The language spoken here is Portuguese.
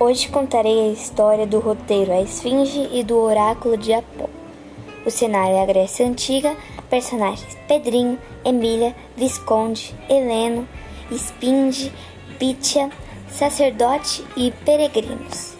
Hoje contarei a história do roteiro A Esfinge e do Oráculo de Apolo. O cenário é a Grécia Antiga, personagens Pedrinho, Emília, Visconde, Heleno, Esfinge, Pitia, sacerdote e peregrinos.